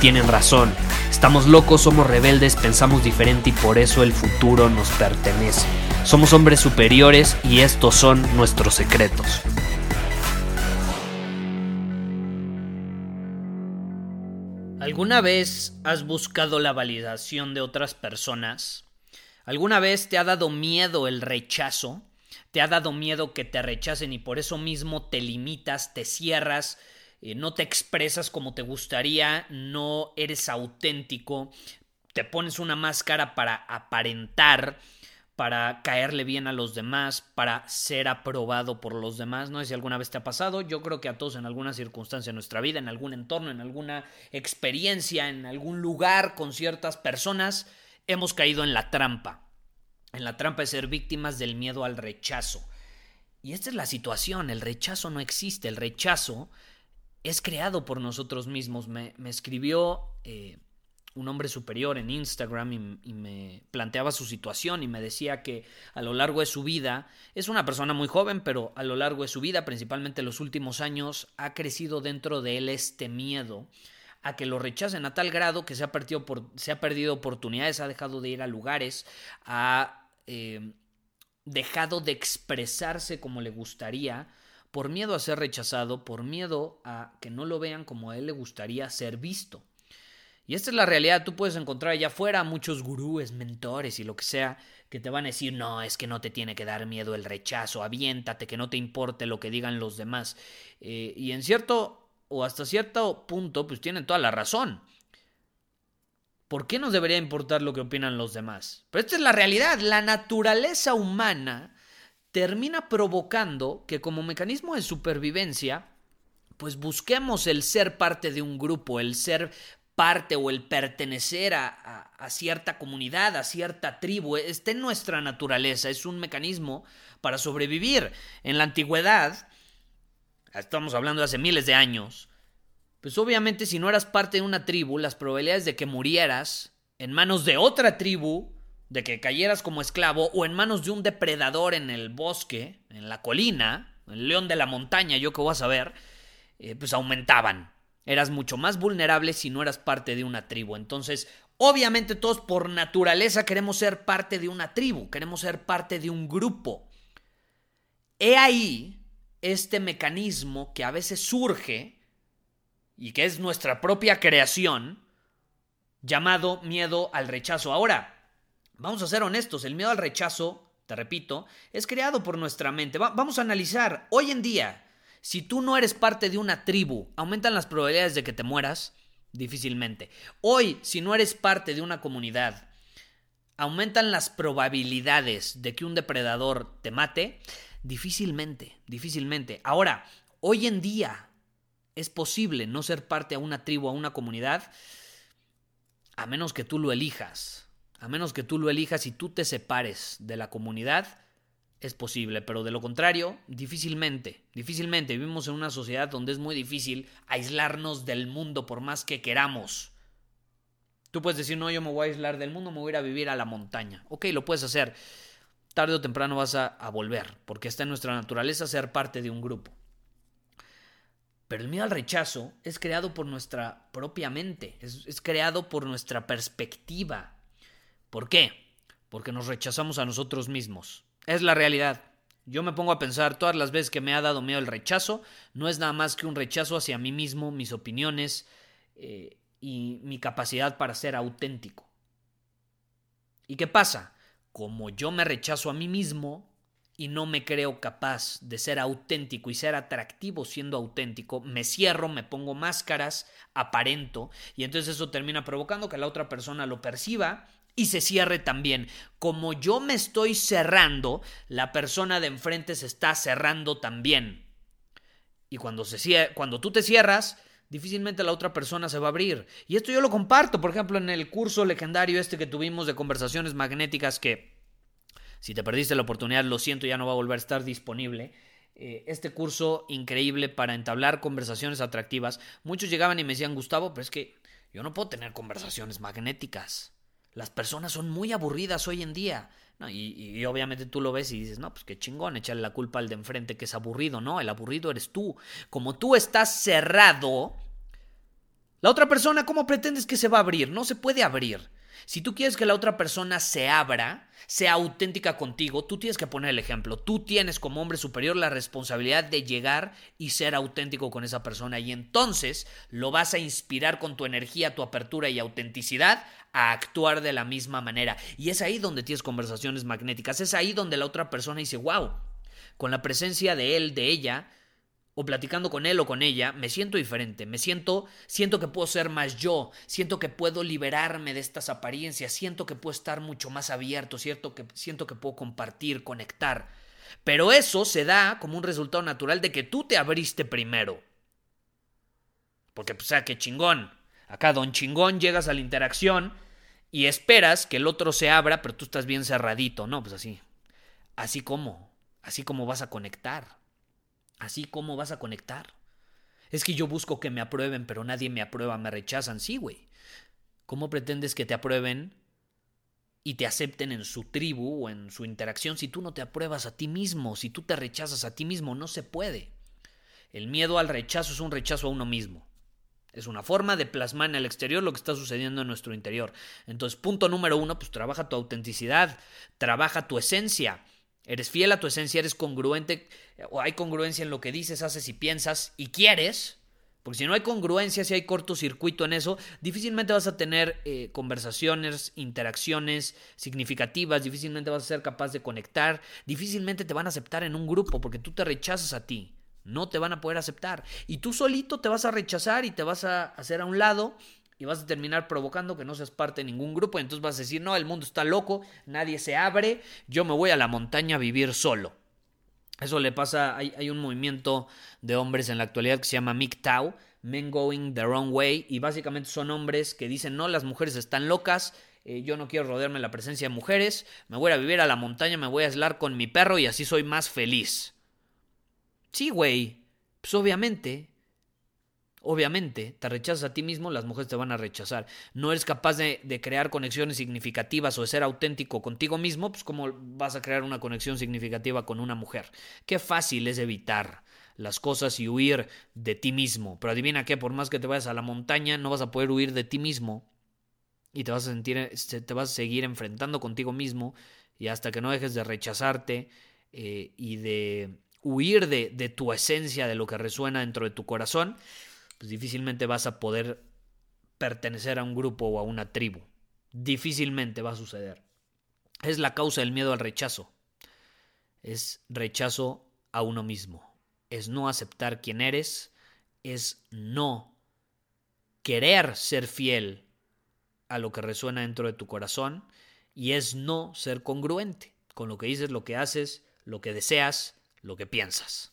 tienen razón. Estamos locos, somos rebeldes, pensamos diferente y por eso el futuro nos pertenece. Somos hombres superiores y estos son nuestros secretos. ¿Alguna vez has buscado la validación de otras personas? ¿Alguna vez te ha dado miedo el rechazo? ¿Te ha dado miedo que te rechacen y por eso mismo te limitas, te cierras, eh, no te expresas como te gustaría, no eres auténtico, te pones una máscara para aparentar? para caerle bien a los demás, para ser aprobado por los demás. No sé si alguna vez te ha pasado, yo creo que a todos en alguna circunstancia de nuestra vida, en algún entorno, en alguna experiencia, en algún lugar con ciertas personas, hemos caído en la trampa, en la trampa de ser víctimas del miedo al rechazo. Y esta es la situación, el rechazo no existe, el rechazo es creado por nosotros mismos. Me, escribió... Eh, un hombre superior en Instagram y, me planteaba su situación y me decía que a lo largo de su vida, es una persona muy joven, pero a lo largo de su vida, principalmente en los últimos años, ha crecido dentro de él este miedo a que lo rechacen a tal grado que se ha perdido, por, se ha perdido oportunidades, ha dejado de ir a lugares, ha eh, dejado de expresarse como le gustaría, por miedo a ser rechazado, por miedo a que no lo vean como a él le gustaría ser visto. Y esta es la realidad, tú puedes encontrar allá afuera muchos gurúes, mentores y lo que sea, que te van a decir, no, es que no te tiene que dar miedo el rechazo, aviéntate, que no te importe lo que digan los demás. Eh, y en cierto, o hasta cierto punto, pues tienen toda la razón. ¿Por qué nos debería importar lo que opinan los demás? Pero esta es la realidad, la naturaleza humana termina provocando que como mecanismo de supervivencia, pues busquemos el ser parte de un grupo, el ser parte o el pertenecer a, cierta comunidad, a cierta tribu, está en nuestra naturaleza, es un mecanismo para sobrevivir. En la antigüedad, estamos hablando de hace miles de años, pues obviamente si no eras parte de una tribu, las probabilidades de que murieras en manos de otra tribu, de que cayeras como esclavo o en manos de un depredador en el bosque, en la colina, el león de la montaña, yo que voy a saber, eh, pues aumentaban eras mucho más vulnerable si no eras parte de una tribu. Entonces, obviamente todos por naturaleza queremos ser parte de una tribu, queremos ser parte de un grupo. He ahí este mecanismo que a veces surge y que es nuestra propia creación, llamado miedo al rechazo. Ahora, vamos a ser honestos, el miedo al rechazo, te repito, es creado por nuestra mente. vamos a analizar, hoy en día, si tú no eres parte de una tribu, ¿aumentan las probabilidades de que te mueras? Difícilmente. Hoy, si no eres parte de una comunidad, ¿aumentan las probabilidades de que un depredador te mate? Difícilmente, difícilmente. Ahora, hoy en día es posible no ser parte a una tribu, a una comunidad, a menos que tú lo elijas. A menos que tú lo elijas y tú te separes de la comunidad, es posible, pero de lo contrario, difícilmente, difícilmente. Vivimos en una sociedad donde es muy difícil aislarnos del mundo por más que queramos. Tú puedes decir, no, yo me voy a aislar del mundo, me voy a ir a vivir a la montaña. Ok, lo puedes hacer. Tarde o temprano vas a, volver, porque está en nuestra naturaleza ser parte de un grupo. Pero el miedo al rechazo es creado por nuestra propia mente, es, es creado por nuestra perspectiva. ¿Por qué? Porque nos rechazamos a nosotros mismos. Es la realidad. Yo me pongo a pensar todas las veces que me ha dado miedo el rechazo, no es nada más que un rechazo hacia mí mismo, mis opiniones eh, y mi capacidad para ser auténtico. ¿Y qué pasa? Como yo me rechazo a mí mismo, y no me creo capaz de ser auténtico y ser atractivo siendo auténtico, me cierro, me pongo máscaras, aparento y entonces eso termina provocando que la otra persona lo perciba y se cierre también. Como yo me estoy cerrando, la persona de enfrente se está cerrando también. Y cuando, se cuando tú te cierras, difícilmente la otra persona se va a abrir. Y esto yo lo comparto, por ejemplo, en el curso legendario este que tuvimos de conversaciones magnéticas que, si te perdiste la oportunidad, lo siento, ya no va a volver a estar disponible. Eh, este curso increíble para entablar conversaciones atractivas. Muchos llegaban y me decían, Gustavo, pero es que yo no puedo tener conversaciones magnéticas. Las personas son muy aburridas hoy en día. y, obviamente tú lo ves y dices, no, pues qué chingón, echarle la culpa al de enfrente que es aburrido. No, el aburrido eres tú. Como tú estás cerrado, la otra persona, ¿cómo pretendes que se va a abrir? No se puede abrir. Si tú quieres que la otra persona se abra, sea auténtica contigo, tú tienes que poner el ejemplo. Tú tienes como hombre superior la responsabilidad de llegar y ser auténtico con esa persona y entonces lo vas a inspirar con tu energía, tu apertura y autenticidad a actuar de la misma manera. Y es ahí donde tienes conversaciones magnéticas, es ahí donde la otra persona dice, wow, con la presencia de él, de ella, o platicando con él o con ella, me siento diferente, me siento, siento que puedo ser más yo, siento que puedo liberarme de estas apariencias, siento que puedo estar mucho más abierto, cierto que siento que puedo compartir, conectar. Pero eso se da como un resultado natural de que tú te abriste primero. Porque, pues, o sea, que chingón. Acá, don chingón, llegas a la interacción y esperas que el otro se abra, pero tú estás bien cerradito, ¿no? Pues así. Así como, así como vas a conectar. Así como vas a conectar. Es que yo busco que me aprueben, pero nadie me aprueba, me rechazan. Sí, güey. ¿Cómo pretendes que te aprueben y te acepten en su tribu o en su interacción si tú no te apruebas a ti mismo, si tú te rechazas a ti mismo? No se puede. El miedo al rechazo es un rechazo a uno mismo. Es una forma de plasmar en el exterior lo que está sucediendo en nuestro interior. Entonces, punto número uno, pues trabaja tu autenticidad, trabaja tu esencia. Eres fiel a tu esencia, eres congruente, o hay congruencia en lo que dices, haces y piensas y quieres. Porque si no hay congruencia, si hay cortocircuito en eso, difícilmente vas a tener eh, conversaciones, interacciones significativas, difícilmente vas a ser capaz de conectar, difícilmente te van a aceptar en un grupo porque tú te rechazas a ti. No te van a poder aceptar. Y tú solito te vas a rechazar y te vas a hacer a un lado y vas a terminar provocando que no seas parte de ningún grupo. Y entonces vas a decir, no, el mundo está loco, nadie se abre, yo me voy a la montaña a vivir solo. Eso le pasa, hay, un movimiento de hombres en la actualidad que se llama MGTOW, Men Going the Wrong Way, y básicamente son hombres que dicen, no, las mujeres están locas, eh, yo no quiero rodearme de la presencia de mujeres, me voy a vivir a la montaña, me voy a aislar con mi perro y así soy más feliz. Sí, güey. Pues obviamente. Obviamente, te rechazas a ti mismo, las mujeres te van a rechazar. No eres capaz de, crear conexiones significativas o de ser auténtico contigo mismo, pues ¿cómo vas a crear una conexión significativa con una mujer? Qué fácil es evitar las cosas y huir de ti mismo. Pero adivina qué, por más que te vayas a la montaña, no vas a poder huir de ti mismo. Y te vas a sentir, te vas a seguir enfrentando contigo mismo. Y hasta que no dejes de rechazarte eh, y de huir de tu esencia, de lo que resuena dentro de tu corazón, pues difícilmente vas a poder pertenecer a un grupo o a una tribu. Difícilmente va a suceder. Es la causa del miedo al rechazo. Es rechazo a uno mismo. Es no aceptar quién eres. Es no querer ser fiel a lo que resuena dentro de tu corazón. Y es no ser congruente con lo que dices, lo que haces, lo que deseas lo que piensas.